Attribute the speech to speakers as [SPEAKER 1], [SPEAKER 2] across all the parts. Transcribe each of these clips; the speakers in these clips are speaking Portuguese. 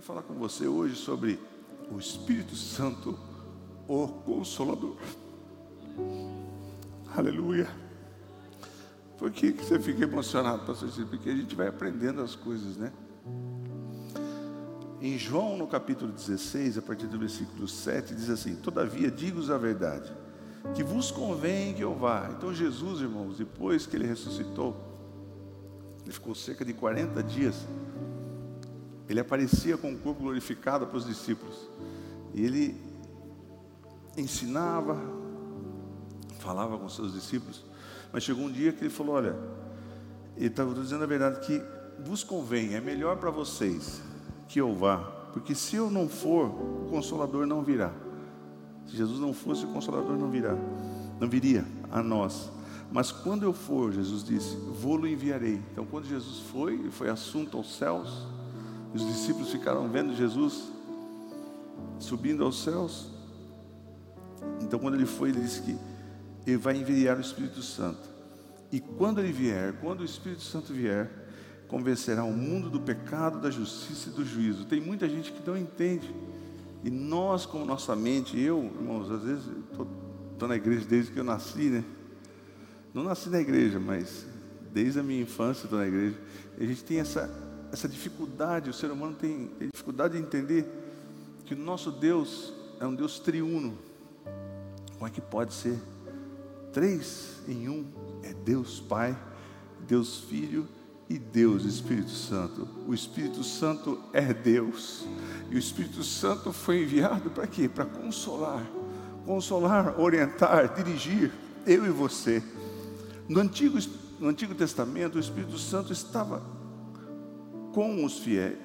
[SPEAKER 1] queria falar com você hoje sobre o Espírito Santo, o Consolador. Aleluia. Por que, que você fica emocionado, pastor? Porque a gente vai aprendendo as coisas, né? Em João, no capítulo 16, a partir do versículo 7, diz assim: Todavia, digo-vos a verdade, que vos convém que eu vá. Então, Jesus, irmãos, depois que ele ressuscitou, ele ficou cerca de 40 dias, ele aparecia com o corpo glorificado para os discípulos, e ele ensinava, falava com seus discípulos, mas chegou um dia que ele falou: Olha, ele estava dizendo a verdade que vos convém, é melhor para vocês que eu vá, porque se eu não for, o consolador não virá. Se Jesus não fosse, o consolador não virá, não viria a nós. Mas quando eu for, Jesus disse, vou-lo enviarei. Então, quando Jesus foi, ele foi assunto aos céus, os discípulos ficaram vendo Jesus subindo aos céus. Então, quando ele foi, ele disse que ele vai enviar o Espírito Santo. E quando ele vier, quando o Espírito Santo vier, convencerá o mundo do pecado, da justiça e do juízo. Tem muita gente que não entende. E nós, com nossa mente, eu, irmãos, às vezes estou na igreja desde que eu nasci, né? Não nasci na igreja, mas desde a minha infância estou na igreja. A gente tem essa, essa dificuldade, o ser humano tem, tem dificuldade de entender que o nosso Deus é um Deus triuno. Como é que pode ser? Três em um é Deus Pai, Deus Filho e Deus Espírito Santo. O Espírito Santo é Deus. E o Espírito Santo foi enviado para quê? Para consolar. Consolar, orientar, dirigir eu e você. No Antigo, no Antigo Testamento, o Espírito Santo estava com os fiéis.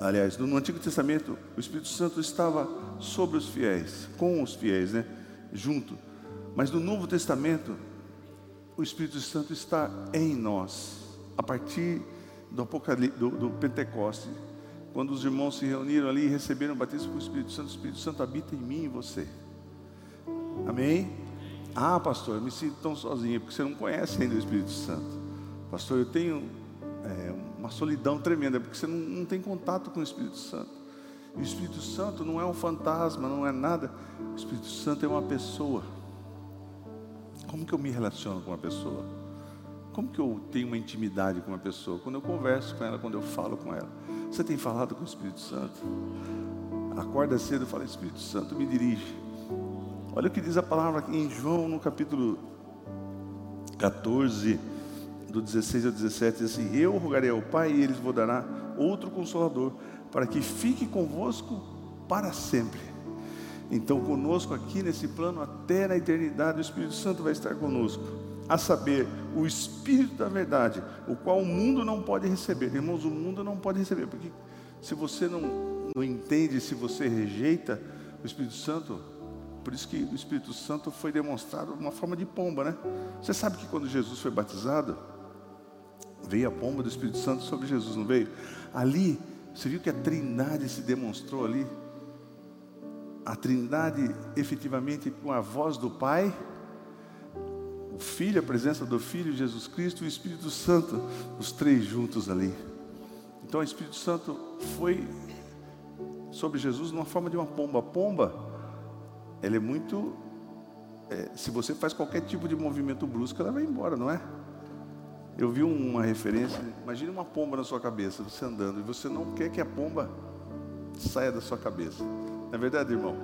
[SPEAKER 1] Aliás, no Antigo Testamento, o Espírito Santo estava sobre os fiéis, com os fiéis, né? Junto. Mas no Novo Testamento, o Espírito Santo está em nós, a partir do, do, do Pentecoste, quando os irmãos se reuniram ali e receberam o batismo com o Espírito Santo, o Espírito Santo habita em mim e você. Amém? Ah, pastor, eu me sinto tão sozinho, porque você não conhece ainda o Espírito Santo. Pastor, eu tenho é, uma solidão tremenda, porque você não, não tem contato com o Espírito Santo. O Espírito Santo não é um fantasma, não é nada. O Espírito Santo é uma pessoa. Como que eu me relaciono com uma pessoa? Como que eu tenho uma intimidade com uma pessoa? Quando eu converso com ela, quando eu falo com ela. Você tem falado com o Espírito Santo? Acorda cedo e fala, Espírito Santo, me dirige. Olha o que diz a palavra em João, no capítulo 14, do 16 ao 17, diz assim: Eu rogarei ao Pai e eles vos dará outro consolador, para que fique convosco para sempre. Então, conosco aqui nesse plano, até na eternidade, o Espírito Santo vai estar conosco. A saber, o Espírito da verdade, o qual o mundo não pode receber. Irmãos, o mundo não pode receber, porque se você não, não entende, se você rejeita o Espírito Santo, por isso que o Espírito Santo foi demonstrado uma forma de pomba, né? Você sabe que quando Jesus foi batizado, veio a pomba do Espírito Santo sobre Jesus, não veio? Ali, você viu que a trindade se demonstrou ali? A trindade efetivamente com a voz do Pai, o Filho, a presença do Filho, Jesus Cristo e o Espírito Santo, os três juntos ali. Então o Espírito Santo foi sobre Jesus numa forma de uma pomba. A pomba, ela é muito. É, se você faz qualquer tipo de movimento brusco, ela vai embora, não é? Eu vi uma referência, imagine uma pomba na sua cabeça, você andando, e você não quer que a pomba saia da sua cabeça. Não é verdade, irmão?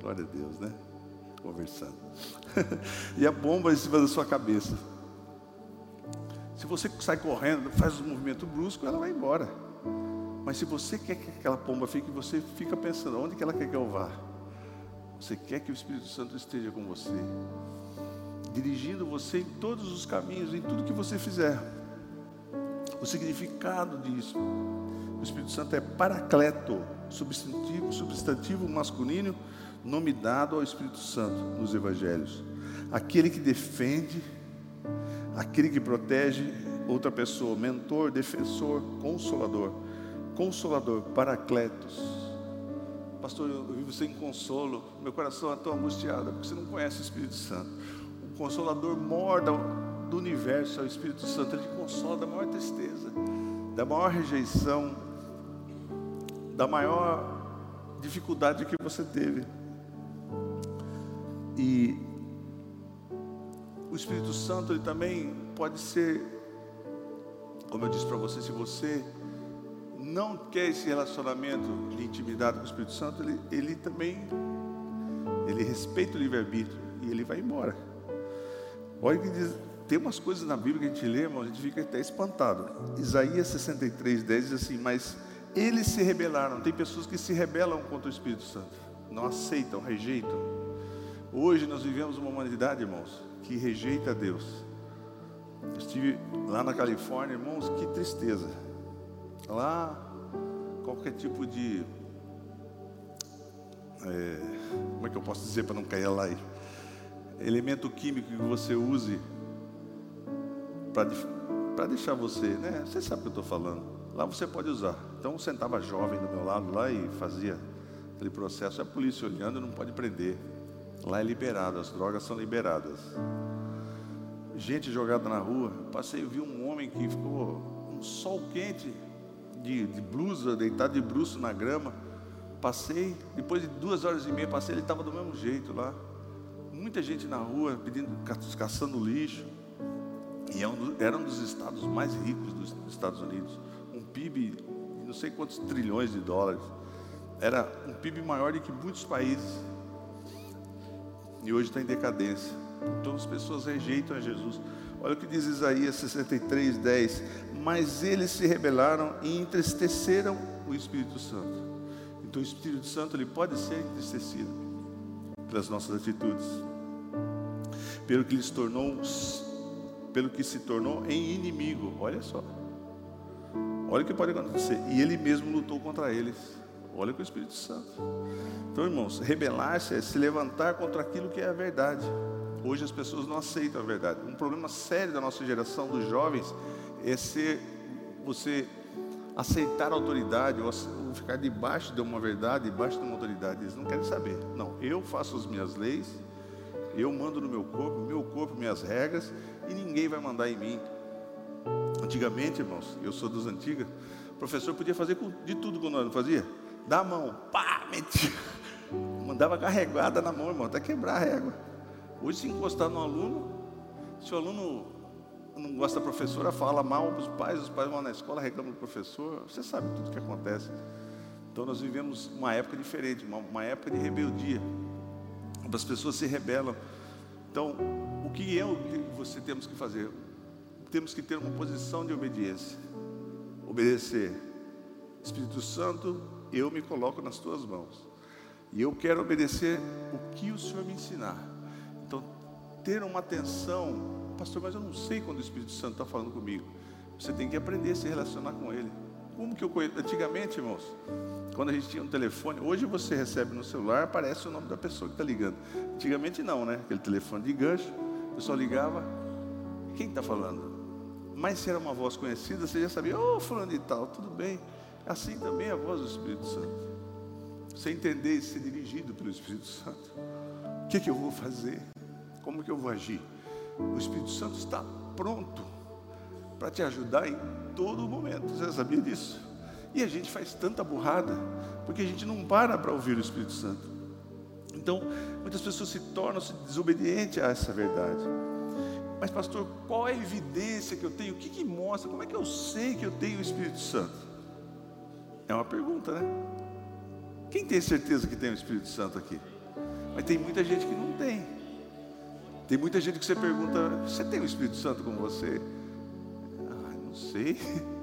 [SPEAKER 1] Glória a Deus, né? Conversando. e a bomba em cima da sua cabeça. Se você sai correndo, faz um movimento brusco, ela vai embora. Mas se você quer que aquela pomba fique, você fica pensando, onde que ela quer que eu vá? Você quer que o Espírito Santo esteja com você, dirigindo você em todos os caminhos, em tudo que você fizer. O significado disso, o Espírito Santo é paracleto, substantivo, substantivo masculino, nome dado ao Espírito Santo nos evangelhos. Aquele que defende, aquele que protege outra pessoa, mentor, defensor, consolador. Consolador, paracletos. Pastor, eu vivo sem consolo, meu coração é tão angustiado, porque você não conhece o Espírito Santo. O consolador maior do universo é o Espírito Santo, ele consola da maior tristeza, da maior rejeição, da maior dificuldade que você teve. E o Espírito Santo ele também pode ser, como eu disse para você, se você não quer esse relacionamento de intimidade com o Espírito Santo, ele, ele também ele respeita o livre-arbítrio e ele vai embora. Olha que diz, tem umas coisas na Bíblia que a gente lê, irmão, a gente fica até espantado. Isaías 63, 10 diz assim: Mas eles se rebelaram. Tem pessoas que se rebelam contra o Espírito Santo, não aceitam, rejeitam. Hoje nós vivemos uma humanidade, irmãos, que rejeita Deus. Eu estive lá na Califórnia, irmãos, que tristeza. Lá, qualquer tipo de. É, como é que eu posso dizer para não cair lá? Elemento químico que você use para deixar você, né? Você sabe o que eu estou falando. Lá você pode usar. Então sentava jovem do meu lado lá e fazia aquele processo. A polícia olhando, não pode prender. Lá é liberado, as drogas são liberadas. Gente jogada na rua. Passei e vi um homem que ficou um sol quente, de, de blusa, deitado de bruxo na grama. Passei, depois de duas horas e meia, passei, ele estava do mesmo jeito lá. Muita gente na rua pedindo, caçando lixo. E é era um dos estados mais ricos dos Estados Unidos. Um PIB de não sei quantos trilhões de dólares. Era um PIB maior do que muitos países. E hoje está em decadência. Então as pessoas rejeitam a Jesus. Olha o que diz Isaías 63, 10. Mas eles se rebelaram e entristeceram o Espírito Santo. Então o Espírito Santo ele pode ser entristecido pelas nossas atitudes, pelo que se tornou, pelo que se tornou em inimigo. Olha só. Olha o que pode acontecer. E ele mesmo lutou contra eles. Olha com o Espírito Santo. Então, irmãos, rebelar-se é se levantar contra aquilo que é a verdade. Hoje as pessoas não aceitam a verdade. Um problema sério da nossa geração, dos jovens, é ser você aceitar a autoridade ou ficar debaixo de uma verdade, debaixo de uma autoridade. Eles não querem saber. Não, eu faço as minhas leis, eu mando no meu corpo, meu corpo, minhas regras, e ninguém vai mandar em mim. Antigamente, irmãos, eu sou dos antigos, o professor podia fazer de tudo quando nós não fazia. Dá a mão, pá, metia. Mandava carregada na mão, irmão, até quebrar a régua. Hoje, se encostar no aluno, se o aluno não gosta da professora, fala mal para os pais, os pais vão na escola, reclamam do professor, você sabe tudo o que acontece. Então nós vivemos uma época diferente, uma, uma época de rebeldia, as pessoas se rebelam. Então, o que eu e você temos que fazer? Temos que ter uma posição de obediência. Obedecer. Espírito Santo, eu me coloco nas tuas mãos. E eu quero obedecer o que o Senhor me ensinar. Então, ter uma atenção, pastor, mas eu não sei quando o Espírito Santo está falando comigo. Você tem que aprender a se relacionar com Ele. Como que eu conheço? Antigamente, irmãos, quando a gente tinha um telefone, hoje você recebe no celular, aparece o nome da pessoa que está ligando. Antigamente não, né? Aquele telefone de gancho, o pessoal ligava, quem está falando? Mas se era uma voz conhecida, você já sabia, ô oh, fulano de tal, tudo bem. Assim também é a voz do Espírito Santo. Você entender e ser dirigido pelo Espírito Santo. O que, que eu vou fazer? Como que eu vou agir? O Espírito Santo está pronto para te ajudar em todo momento. Você sabia disso? E a gente faz tanta burrada porque a gente não para para ouvir o Espírito Santo. Então, muitas pessoas se tornam -se desobedientes a essa verdade. Mas, pastor, qual é a evidência que eu tenho? O que, que mostra? Como é que eu sei que eu tenho o Espírito Santo? É uma pergunta, né? Quem tem certeza que tem o Espírito Santo aqui? Mas tem muita gente que não tem. Tem muita gente que você pergunta: Você tem o Espírito Santo com você? Sei.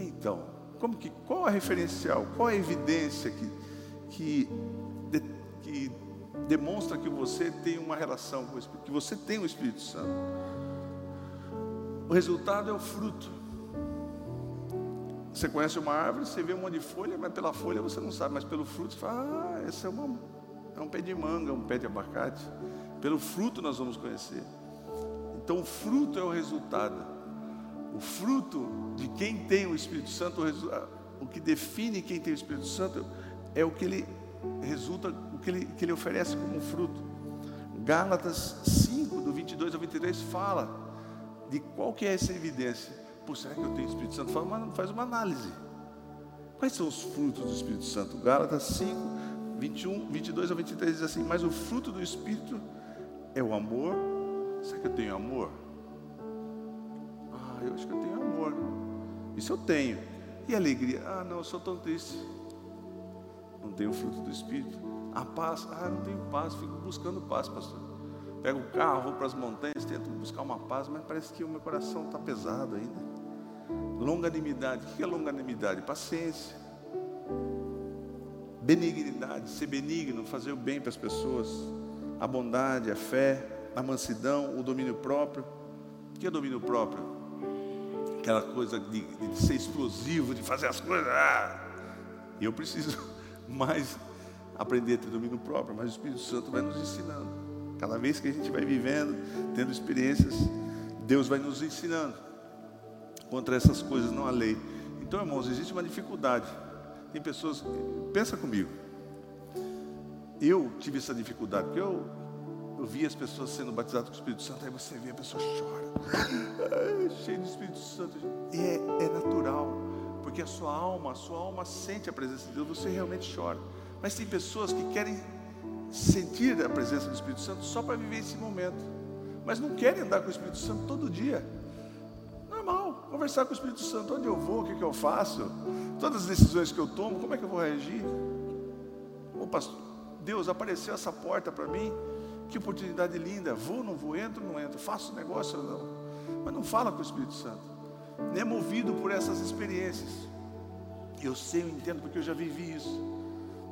[SPEAKER 1] Então, como que, qual a referencial? Qual a evidência que, que, de, que demonstra que você tem uma relação com o Espírito, que você tem o Espírito Santo? O resultado é o fruto. Você conhece uma árvore, você vê um monte de folha, mas pela folha você não sabe, mas pelo fruto você fala, ah, esse é, uma, é um pé de manga, um pé de abacate. Pelo fruto nós vamos conhecer. Então o fruto é o resultado. O fruto de quem tem o Espírito Santo, o que define quem tem o Espírito Santo é o que ele resulta, o que ele, que ele oferece como fruto. Gálatas 5, do 22 ao 23, fala de qual que é essa evidência. Pô, será que eu tenho o Espírito Santo? Fala, mas faz uma análise. Quais são os frutos do Espírito Santo? Gálatas 5, 21, 22 a 23 diz assim: Mas o fruto do Espírito é o amor. Será que eu tenho amor? Ah, eu acho que eu tenho amor. Isso eu tenho. E alegria? Ah, não, eu sou tão triste. Não tenho fruto do Espírito. A paz? Ah, não tenho paz. Fico buscando paz, pastor. Pego o carro, vou para as montanhas, tento buscar uma paz, mas parece que o meu coração está pesado ainda. Longanimidade. O que é longanimidade? Paciência. Benignidade, ser benigno, fazer o bem para as pessoas. A bondade, a fé, a mansidão, o domínio próprio. O que é domínio próprio? Aquela coisa de, de ser explosivo, de fazer as coisas. Ah! eu preciso mais aprender a ter domínio próprio, mas o Espírito Santo vai nos ensinando. Cada vez que a gente vai vivendo, tendo experiências, Deus vai nos ensinando contra essas coisas, não a lei. Então, irmãos, existe uma dificuldade. Tem pessoas, pensa comigo. Eu tive essa dificuldade, porque eu, eu vi as pessoas sendo batizadas com o Espírito Santo, aí você vê a pessoa chora, cheio do Espírito Santo. E é, é natural, porque a sua alma, a sua alma sente a presença de Deus, você realmente chora. Mas tem pessoas que querem sentir a presença do Espírito Santo só para viver esse momento, mas não querem andar com o Espírito Santo todo dia conversar com o Espírito Santo, onde eu vou, o que, que eu faço, todas as decisões que eu tomo, como é que eu vou reagir? Ô pastor, Deus, apareceu essa porta para mim, que oportunidade linda, vou, não vou, entro, não entro, faço negócio ou não, mas não fala com o Espírito Santo, nem é movido por essas experiências, eu sei, eu entendo, porque eu já vivi isso,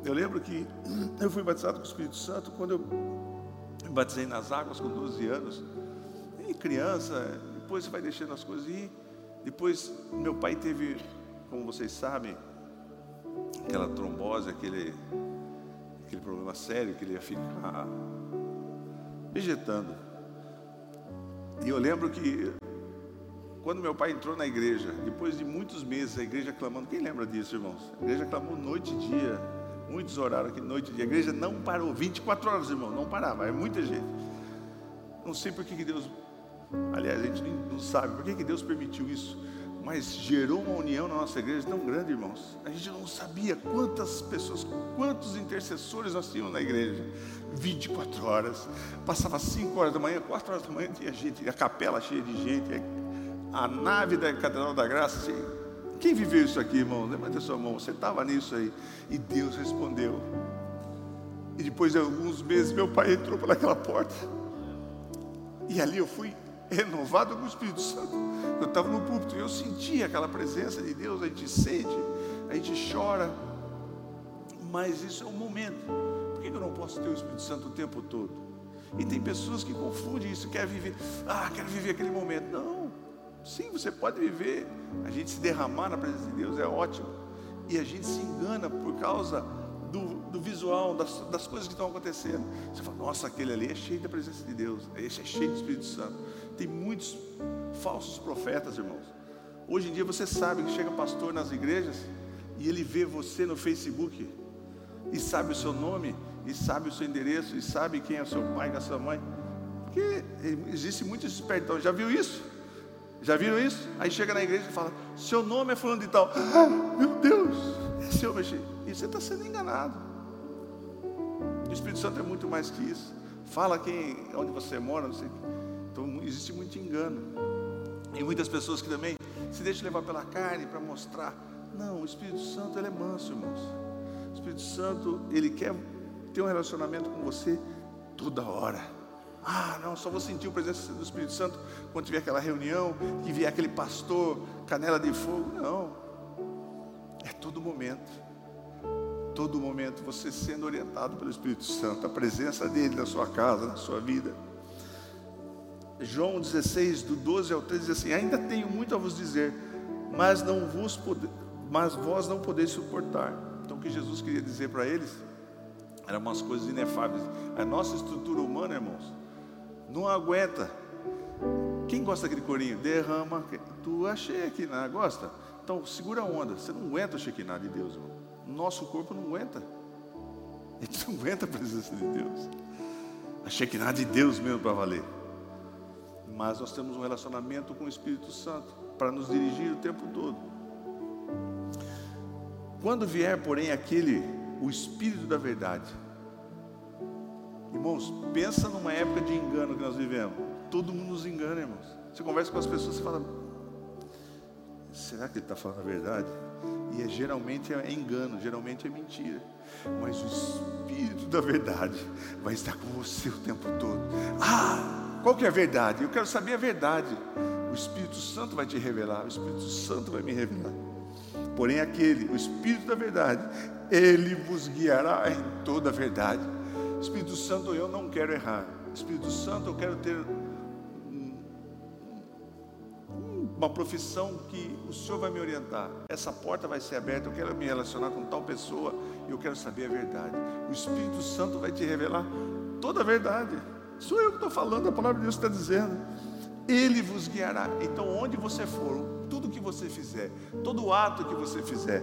[SPEAKER 1] eu lembro que eu fui batizado com o Espírito Santo quando eu me batizei nas águas com 12 anos, e criança, depois você vai deixando as coisas. Ir, depois, meu pai teve, como vocês sabem, aquela trombose, aquele, aquele problema sério que ele ia ficar vegetando. E eu lembro que quando meu pai entrou na igreja, depois de muitos meses, a igreja clamando, quem lembra disso, irmãos? A igreja clamou noite e dia, muitos oraram aqui noite e dia. A igreja não parou, 24 horas, irmão, não parava, é muita gente. Não sei por que Deus Aliás, a gente não sabe por que, que Deus permitiu isso, mas gerou uma união na nossa igreja tão grande, irmãos. A gente não sabia quantas pessoas, quantos intercessores nós tínhamos na igreja. 24 horas, passava 5 horas da manhã, 4 horas da manhã tinha gente, a capela cheia de gente, a nave da Catedral da Graça. Assim, quem viveu isso aqui, irmão? Levanta a sua mão, você estava nisso aí. E Deus respondeu. E depois de alguns meses, meu pai entrou pelaquela porta. E ali eu fui renovado com o Espírito Santo. Eu estava no púlpito e eu sentia aquela presença de Deus, a gente sente, a gente chora, mas isso é um momento. Por que eu não posso ter o Espírito Santo o tempo todo? E tem pessoas que confundem isso, quer viver, ah, quero viver aquele momento. Não, sim, você pode viver, a gente se derramar na presença de Deus é ótimo, e a gente se engana por causa do, do visual, das, das, coisas que estão acontecendo. Você fala, nossa, aquele ali é cheio da presença de Deus, esse é cheio do Espírito Santo. Tem muitos falsos profetas, irmãos. Hoje em dia você sabe que chega pastor nas igrejas e ele vê você no Facebook e sabe o seu nome, e sabe o seu endereço, e sabe quem é o seu pai, quem é a sua mãe. Porque existe muito espertão. Já viu isso? Já viram isso? Aí chega na igreja e fala: Seu nome é fulano de tal. Ah, meu Deus, esse homem. E você está sendo enganado. O Espírito Santo é muito mais que isso. Fala quem, onde você mora, não sei. Então existe muito engano. E muitas pessoas que também se deixam levar pela carne para mostrar. Não, o Espírito Santo ele é manso, irmãos. O Espírito Santo, ele quer ter um relacionamento com você toda hora. Ah, não, só vou sentir a presença do Espírito Santo quando tiver aquela reunião, que vier aquele pastor, canela de fogo. Não. É todo momento. Todo momento você sendo orientado pelo Espírito Santo, a presença dele na sua casa, na sua vida. João 16, do 12 ao 13, diz assim: Ainda tenho muito a vos dizer, mas, não vos pode, mas vós não podeis suportar. Então, o que Jesus queria dizer para eles eram umas coisas inefáveis. A nossa estrutura humana, irmãos, não aguenta. Quem gosta daquele corinho? Derrama. Tu achei aqui, não gosta? Então, segura a onda. Você não aguenta o Shekinah de Deus, irmão. Nosso corpo não aguenta. A gente não aguenta a presença de Deus. A Shekinah de Deus mesmo para valer mas nós temos um relacionamento com o Espírito Santo para nos dirigir o tempo todo. Quando vier, porém, aquele, o Espírito da verdade. Irmãos, pensa numa época de engano que nós vivemos. Todo mundo nos engana, irmãos. Você conversa com as pessoas e fala: será que ele está falando a verdade? E é, geralmente é engano, geralmente é mentira. Mas o Espírito da verdade vai estar com você o tempo todo. Ah, qual que é a verdade? Eu quero saber a verdade. O Espírito Santo vai te revelar, o Espírito Santo vai me revelar. Porém, aquele, o Espírito da verdade, ele vos guiará em toda a verdade. Espírito Santo, eu não quero errar. Espírito Santo, eu quero ter uma profissão que o Senhor vai me orientar. Essa porta vai ser aberta, eu quero me relacionar com tal pessoa e eu quero saber a verdade. O Espírito Santo vai te revelar toda a verdade. Sou eu que estou falando, a palavra de Deus está dizendo. Ele vos guiará. Então, onde você for, tudo que você fizer, todo ato que você fizer,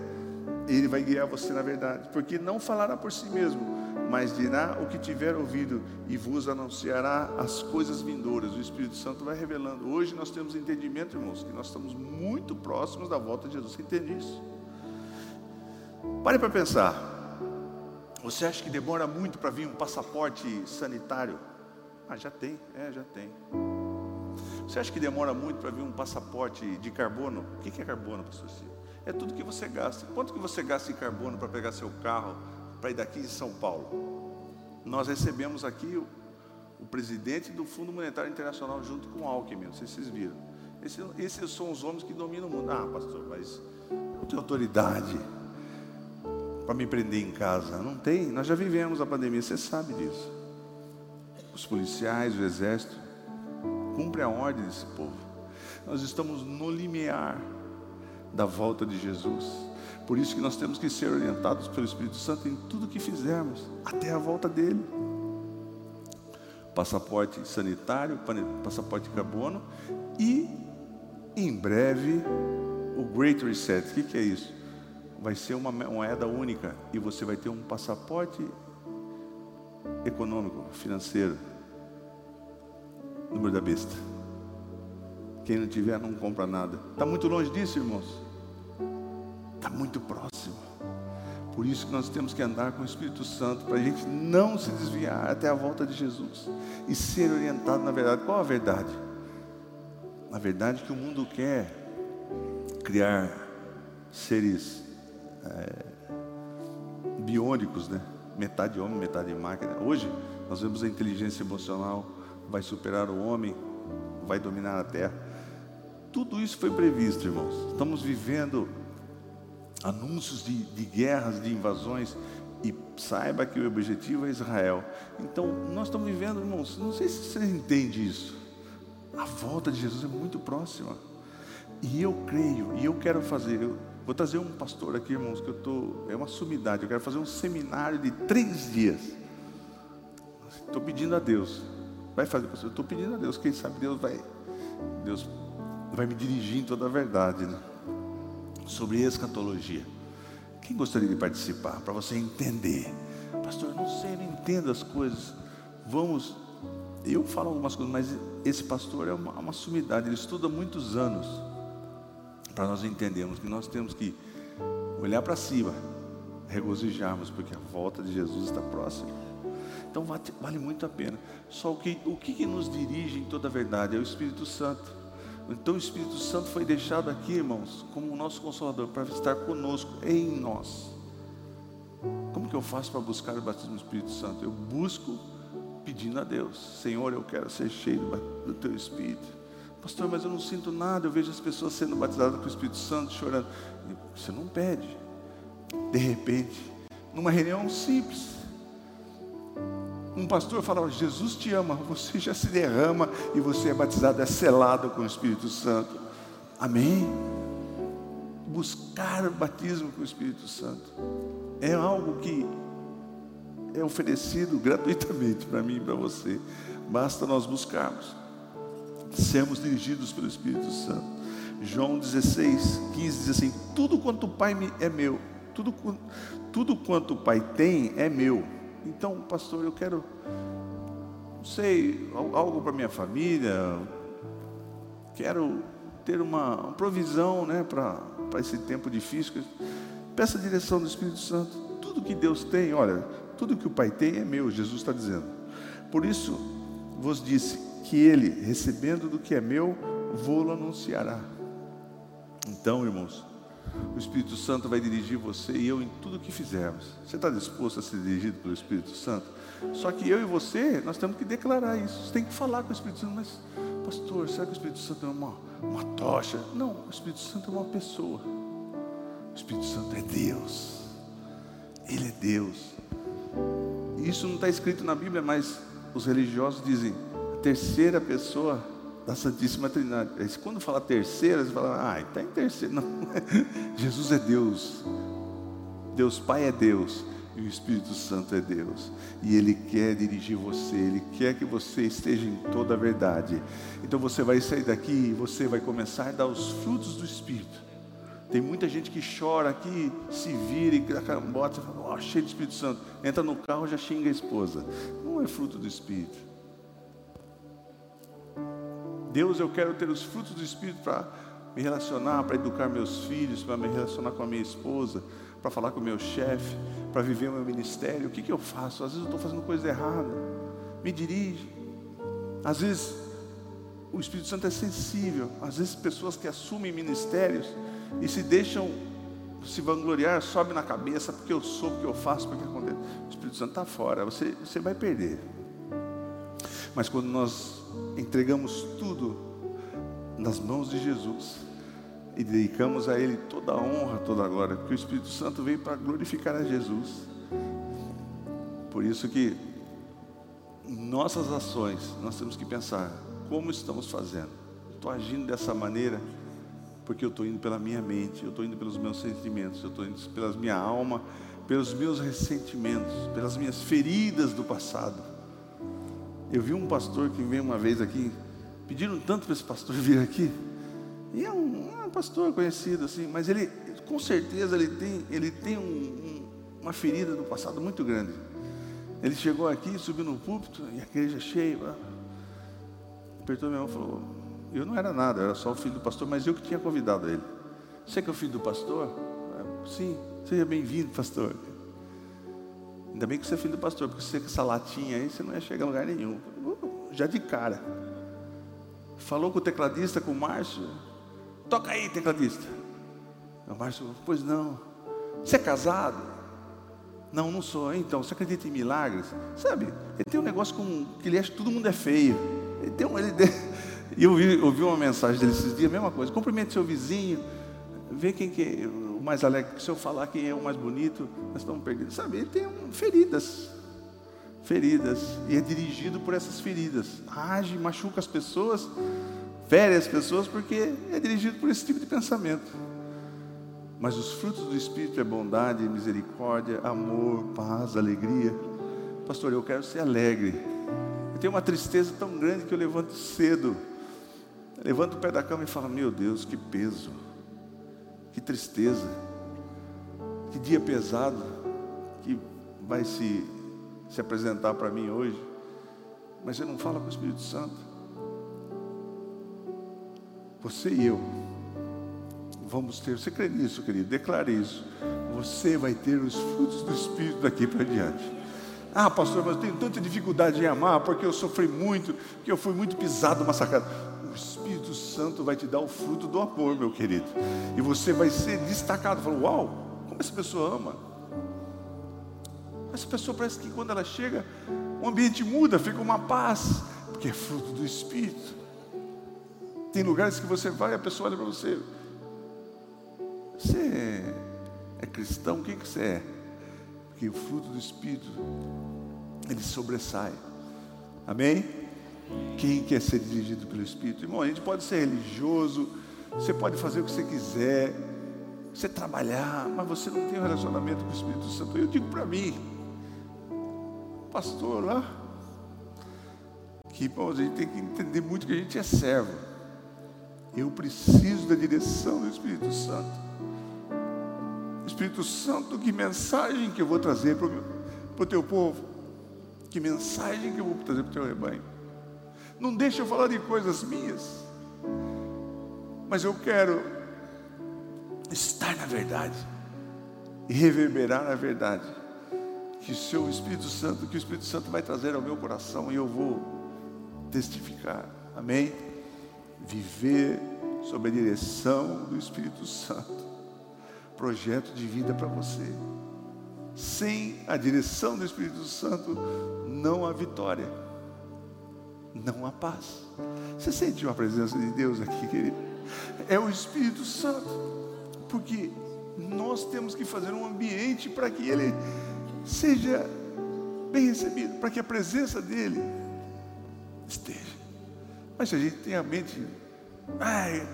[SPEAKER 1] Ele vai guiar você na verdade, porque não falará por si mesmo mas dirá o que tiver ouvido e vos anunciará as coisas vindouras. O Espírito Santo vai revelando. Hoje nós temos entendimento, irmãos, que nós estamos muito próximos da volta de Jesus. Você entende isso? Pare para pensar. Você acha que demora muito para vir um passaporte sanitário? Ah, já tem, é, já tem. Você acha que demora muito para vir um passaporte de carbono? O que é carbono, pastor? É tudo que você gasta. Quanto que você gasta em carbono para pegar seu carro, para ir daqui de São Paulo. Nós recebemos aqui o, o, presidente do Fundo Monetário Internacional junto com o Alckmin, não sei se vocês viram. Esse, esses são os homens que dominam o mundo. Ah, pastor, mas não tem autoridade para me prender em casa. Não tem, nós já vivemos a pandemia, você sabe disso. Os policiais, o exército, cumprem a ordem desse povo. Nós estamos no limiar da volta de Jesus. Por isso que nós temos que ser orientados pelo Espírito Santo em tudo que fizermos, até a volta dele. Passaporte sanitário, passaporte carbono e, em breve, o Great Reset. O que, que é isso? Vai ser uma moeda única e você vai ter um passaporte econômico, financeiro. Número da besta. Quem não tiver, não compra nada. Está muito longe disso, irmãos? está muito próximo. Por isso que nós temos que andar com o Espírito Santo, para a gente não se desviar até a volta de Jesus e ser orientado na verdade. Qual a verdade? Na verdade que o mundo quer criar seres é, biônicos, né? Metade homem, metade máquina. Hoje nós vemos a inteligência emocional vai superar o homem, vai dominar a terra. Tudo isso foi previsto, irmãos. Estamos vivendo anúncios de, de guerras, de invasões, e saiba que o objetivo é Israel. Então, nós estamos vivendo, irmãos, não sei se você entende isso. A volta de Jesus é muito próxima. E eu creio, e eu quero fazer, eu vou trazer um pastor aqui, irmãos, que eu estou, é uma sumidade, eu quero fazer um seminário de três dias. Estou pedindo a Deus, vai fazer, pastor, estou pedindo a Deus, quem sabe Deus vai, Deus vai me dirigir em toda a verdade, né? sobre escatologia. Quem gostaria de participar? Para você entender. Pastor, eu não sei, eu não entendo as coisas. Vamos. Eu falo algumas coisas, mas esse pastor é uma, uma sumidade, ele estuda muitos anos. Para nós entendermos que nós temos que olhar para cima, regozijarmos, porque a volta de Jesus está próxima. Então vale, muito a pena. Só o que, o que nos dirige em toda a verdade é o Espírito Santo. Então o Espírito Santo foi deixado aqui, irmãos, como o nosso consolador, para estar conosco, em nós. Como que eu faço para buscar o batismo do Espírito Santo? Eu busco pedindo a Deus, Senhor, eu quero ser cheio do teu Espírito. Pastor, mas eu não sinto nada, eu vejo as pessoas sendo batizadas com o Espírito Santo, chorando. Você não pede. De repente, numa reunião simples, um pastor falava: Jesus te ama, você já se derrama e você é batizado, é selado com o Espírito Santo. Amém? Buscar o batismo com o Espírito Santo é algo que é oferecido gratuitamente para mim e para você. Basta nós buscarmos, sermos dirigidos pelo Espírito Santo. João 16, 15 diz assim: Tudo quanto o Pai é meu, tudo, tudo quanto o Pai tem é meu. Então, pastor, eu quero, não sei, algo para minha família, quero ter uma, provisão né, para esse tempo difícil. Peça a direção do Espírito Santo. Tudo que Deus tem, olha, tudo que o Pai tem é meu, Jesus está dizendo. Por isso vos disse que ele, recebendo do que é meu, vou-lo anunciará. Então, irmãos, o Espírito Santo vai dirigir você e eu em tudo que fizermos. Você está disposto a ser dirigido pelo Espírito Santo? Só que eu e você, nós temos que declarar isso. Você tem que falar com o Espírito Santo, mas, pastor, será que o Espírito Santo é uma, uma tocha? Não, o Espírito Santo é uma pessoa. O Espírito Santo é Deus. Ele é Deus. Isso não está escrito na Bíblia, mas os religiosos dizem terceira pessoa da Santíssima Trindade. Quando fala terceira, você fala, ah, está em terceiro. Não, Jesus é Deus. Deus Pai é Deus. E o Espírito Santo é Deus. E Ele quer dirigir você, Ele quer que você esteja em toda a verdade. Então você vai sair daqui e você vai começar a dar os frutos do Espírito. Tem muita gente que chora aqui, se vira e dá carambota, fala, oh, cheio de Espírito Santo. Entra no carro já xinga a esposa. Não é fruto do Espírito. Deus, eu quero ter os frutos do Espírito para me relacionar, para educar meus filhos, para me relacionar com a minha esposa, para falar com o meu chefe, para viver o meu ministério. O que, que eu faço? Às vezes eu estou fazendo coisa errada. Me dirige. Às vezes o Espírito Santo é sensível. Às vezes pessoas que assumem ministérios e se deixam se vangloriar, sobe na cabeça, porque eu sou, porque eu faço, porque acontece. O Espírito Santo está fora, você, você vai perder. Mas quando nós entregamos tudo nas mãos de Jesus e dedicamos a Ele toda a honra, toda a glória, porque o Espírito Santo veio para glorificar a Jesus. Por isso que nossas ações, nós temos que pensar como estamos fazendo. Estou agindo dessa maneira porque eu estou indo pela minha mente, eu estou indo pelos meus sentimentos, eu estou indo pela minha alma, pelos meus ressentimentos, pelas minhas feridas do passado. Eu vi um pastor que veio uma vez aqui, pediram tanto para esse pastor vir aqui, e é um, é um, pastor conhecido assim, mas ele, com certeza, ele tem, ele tem um, um, uma ferida do passado muito grande. Ele chegou aqui, subiu no púlpito, e a igreja cheia, apertou minha mão e falou: eu não era nada, eu era só o filho do pastor, mas eu que tinha convidado ele. Você que é o filho do pastor? Sim, seja bem-vindo, pastor. Ainda bem que você é filho do pastor, porque você com essa latinha aí, você não ia chegar a lugar nenhum. Uh, já de cara. Falou com o tecladista, com o Márcio. Toca aí, tecladista. O Márcio, pois não. Você é casado? Não, não sou. Então, você acredita em milagres? Sabe, ele tem um negócio com que ele acha que todo mundo é feio. Ele tem um. Ele, e eu ouvi, uma mensagem dele esses dias, mesma coisa. Cumprimente seu vizinho, vê quem que mais alegre. Se eu falar quem é o mais bonito, nós estamos perdidos. Sabe, ele tem feridas. Feridas. E é dirigido por essas feridas. Age, machuca as pessoas, fere as pessoas, porque é dirigido por esse tipo de pensamento. Mas os frutos do Espírito é bondade, misericórdia, amor, paz, alegria. Pastor, eu quero ser alegre. Eu tenho uma tristeza tão grande que eu levanto cedo Levanta o pé da cama e fala: Meu Deus, que peso, que tristeza, que dia pesado que vai se, se apresentar para mim hoje. Mas você não fala com o Espírito Santo. Você e eu vamos ter, você crê nisso, querido? Declare isso. Você vai ter os frutos do Espírito daqui para diante. Ah, pastor, mas eu tenho tanta dificuldade em amar porque eu sofri muito, que eu fui muito pisado, massacrado. Espírito Santo vai te dar o fruto do amor, meu querido. E você vai ser destacado. Falou, uau, como essa pessoa ama. Essa pessoa parece que quando ela chega, o ambiente muda, fica uma paz, porque é fruto do Espírito. Tem lugares que você vai e a pessoa olha para você. Você é, cristão? O que, que você é? Porque o fruto do Espírito, ele sobressai. Amém? Quem quer ser dirigido pelo Espírito? Irmão, a gente pode ser religioso, você pode fazer o que você quiser, você trabalhar, mas você não tem um relacionamento com o Espírito Santo. Eu digo para mim, pastor lá, que irmão, a gente tem que entender muito que a gente é servo. Eu preciso da direção do Espírito Santo. Espírito Santo, que mensagem que eu vou trazer para o teu povo? Que mensagem que eu vou trazer para o teu rebanho? Não deixa eu falar de coisas minhas. Mas eu quero estar na verdade. e reverberar a verdade que o seu Espírito Santo, que o Espírito Santo vai trazer ao meu coração e eu vou testificar. Amém? Viver sob a direção do Espírito Santo. Projeto de vida para você. Sem a direção do Espírito Santo, não há vitória, não há paz. Você sente uma presença de Deus aqui, querido? É o Espírito Santo, porque nós temos que fazer um ambiente para que ele seja bem recebido, para que a presença dele esteja. Mas se a gente tem a mente, ai,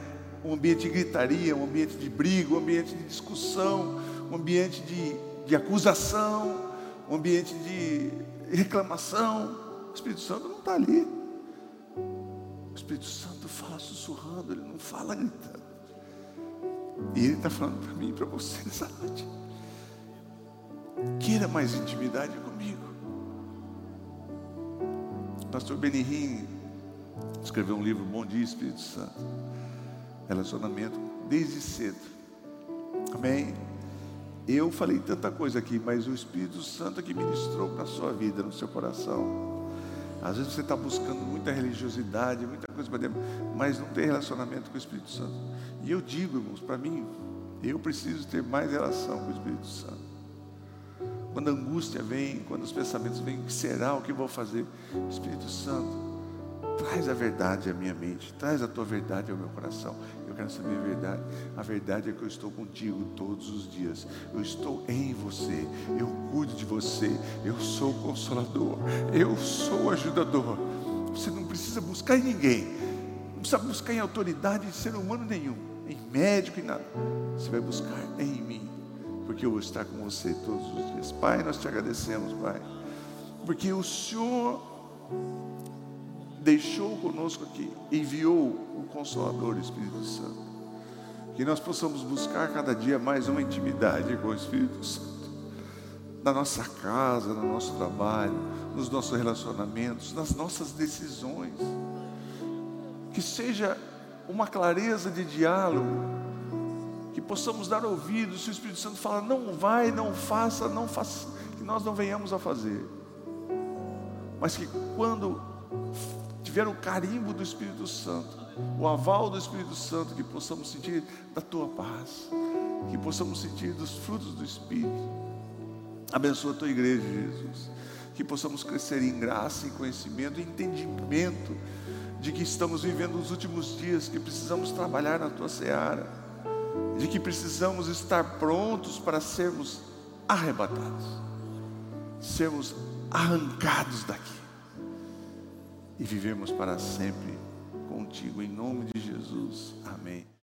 [SPEAKER 1] um ambiente de gritaria, um ambiente de briga, um ambiente de discussão, um ambiente de, de acusação, um ambiente de reclamação, o Espírito Santo não está ali. Espírito Santo fala sussurrando, ele não fala gritando. E Ele está falando para mim e para você nessa noite. Queira mais intimidade comigo. Pastor Benihim escreveu um livro Bom Dia Espírito Santo. Relacionamento desde cedo. Amém. Eu falei tanta coisa aqui, mas o Espírito Santo é que ministrou na sua vida, no seu coração. Às vezes você está buscando muita religiosidade, muita coisa para dentro, mas não tem relacionamento com o Espírito Santo. E eu digo, irmãos, para mim, eu preciso ter mais relação com o Espírito Santo. Quando a angústia vem, quando os pensamentos vêm, o que será, o que vou fazer? Espírito Santo, traz a verdade à minha mente, traz a tua verdade ao meu coração. Eu quero saber a verdade. A verdade é que eu estou contigo todos os dias. Eu estou em você. Eu cuido de você. Eu sou o consolador. Eu sou o ajudador. Você não precisa buscar em ninguém. Não precisa buscar em autoridade de ser humano nenhum, em médico e nada. Você vai buscar em mim, porque eu vou estar com você todos os dias. Pai, nós te agradecemos, Pai, porque o Senhor deixou conosco aqui, enviou o Consolador, Espírito Santo. Que nós possamos buscar cada dia mais uma intimidade com o Espírito Santo. Na nossa casa, no nosso trabalho, nos nossos relacionamentos, nas nossas decisões. Que seja uma clareza de diálogo. Que possamos dar ouvidos se o Espírito Santo fala, não vai, não faça, não faça, que nós não venhamos a fazer. Mas que quando tiver o carimbo do Espírito Santo, o aval do Espírito Santo, que possamos sentir da tua paz, que possamos sentir dos frutos do Espírito. Abençoa a tua igreja, Jesus. Que possamos crescer em graça, em conhecimento, em entendimento de que estamos vivendo os últimos dias, que precisamos trabalhar na tua seara, de que precisamos estar prontos para sermos arrebatados, sermos arrancados daqui e vivemos para sempre contigo, em nome de Jesus. Amém.